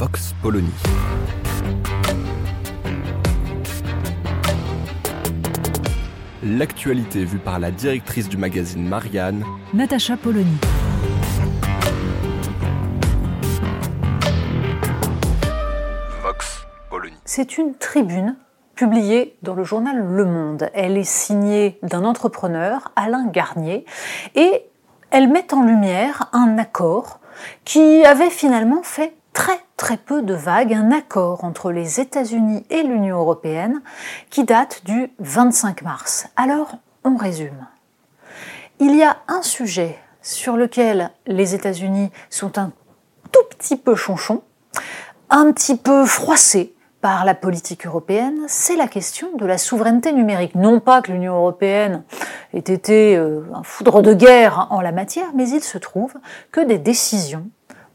Vox Polony. L'actualité vue par la directrice du magazine Marianne, Natacha Polony. Vox Polony. C'est une tribune publiée dans le journal Le Monde. Elle est signée d'un entrepreneur, Alain Garnier, et elle met en lumière un accord qui avait finalement fait très très peu de vagues, un accord entre les États-Unis et l'Union européenne qui date du 25 mars. Alors, on résume. Il y a un sujet sur lequel les États-Unis sont un tout petit peu chonchons, un petit peu froissés par la politique européenne, c'est la question de la souveraineté numérique. Non pas que l'Union européenne ait été euh, un foudre de guerre en la matière, mais il se trouve que des décisions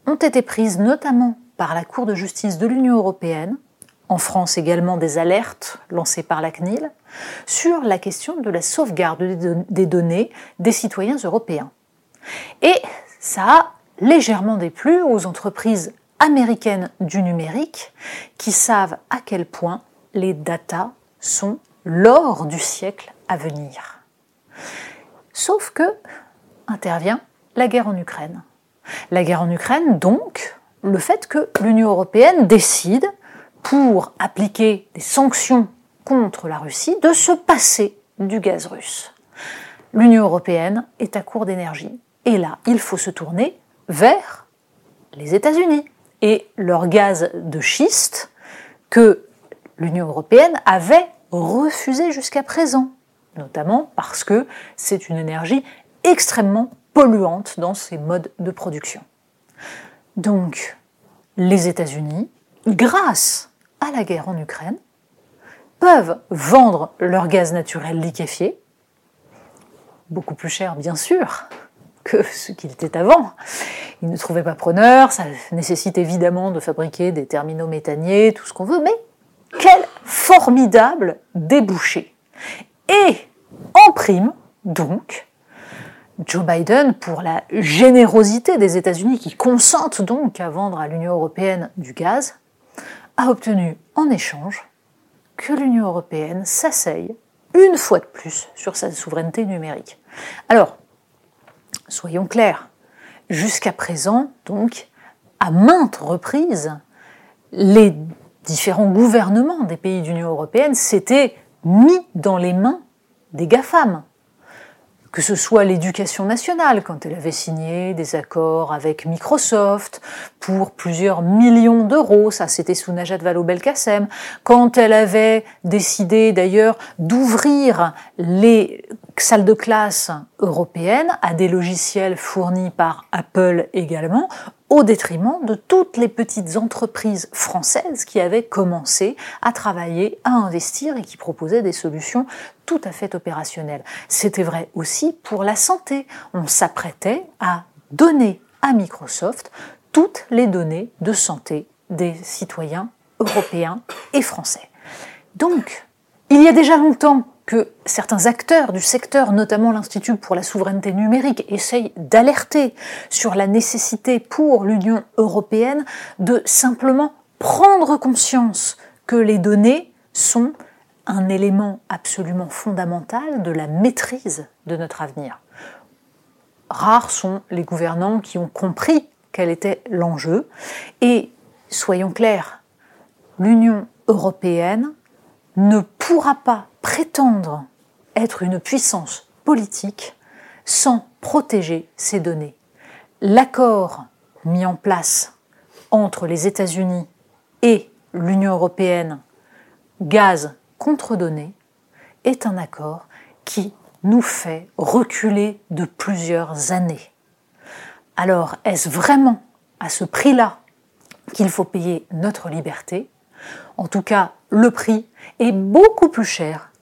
ont été prises notamment par la Cour de justice de l'Union européenne, en France également des alertes lancées par la CNIL, sur la question de la sauvegarde des données des citoyens européens. Et ça a légèrement déplu aux entreprises américaines du numérique qui savent à quel point les datas sont l'or du siècle à venir. Sauf que intervient la guerre en Ukraine. La guerre en Ukraine, donc, le fait que l'Union européenne décide, pour appliquer des sanctions contre la Russie, de se passer du gaz russe. L'Union européenne est à court d'énergie. Et là, il faut se tourner vers les États-Unis et leur gaz de schiste que l'Union européenne avait refusé jusqu'à présent, notamment parce que c'est une énergie extrêmement polluante dans ses modes de production. Donc, les États-Unis, grâce à la guerre en Ukraine, peuvent vendre leur gaz naturel liquéfié, beaucoup plus cher bien sûr que ce qu'il était avant. Ils ne trouvaient pas preneur, ça nécessite évidemment de fabriquer des terminaux méthaniers, tout ce qu'on veut, mais quel formidable débouché. Et en prime, donc, Joe Biden, pour la générosité des États-Unis qui consentent donc à vendre à l'Union européenne du gaz, a obtenu en échange que l'Union européenne s'asseye une fois de plus sur sa souveraineté numérique. Alors, soyons clairs, jusqu'à présent, donc, à maintes reprises, les différents gouvernements des pays d'Union européenne s'étaient mis dans les mains des GAFAM, que ce soit l'éducation nationale, quand elle avait signé des accords avec Microsoft pour plusieurs millions d'euros, ça c'était sous Najat Vallaud-Belkacem, quand elle avait décidé d'ailleurs d'ouvrir les salles de classe européennes à des logiciels fournis par Apple également, au détriment de toutes les petites entreprises françaises qui avaient commencé à travailler, à investir et qui proposaient des solutions tout à fait opérationnelles. C'était vrai aussi pour la santé. On s'apprêtait à donner à Microsoft toutes les données de santé des citoyens européens et français. Donc, il y a déjà longtemps que certains acteurs du secteur, notamment l'Institut pour la souveraineté numérique, essayent d'alerter sur la nécessité pour l'Union européenne de simplement prendre conscience que les données sont un élément absolument fondamental de la maîtrise de notre avenir. Rares sont les gouvernants qui ont compris quel était l'enjeu et soyons clairs, l'Union européenne ne pourra pas prétendre être une puissance politique sans protéger ses données. L'accord mis en place entre les États-Unis et l'Union européenne, gaz contre données, est un accord qui nous fait reculer de plusieurs années. Alors, est-ce vraiment à ce prix-là qu'il faut payer notre liberté? En tout cas, le prix est beaucoup plus cher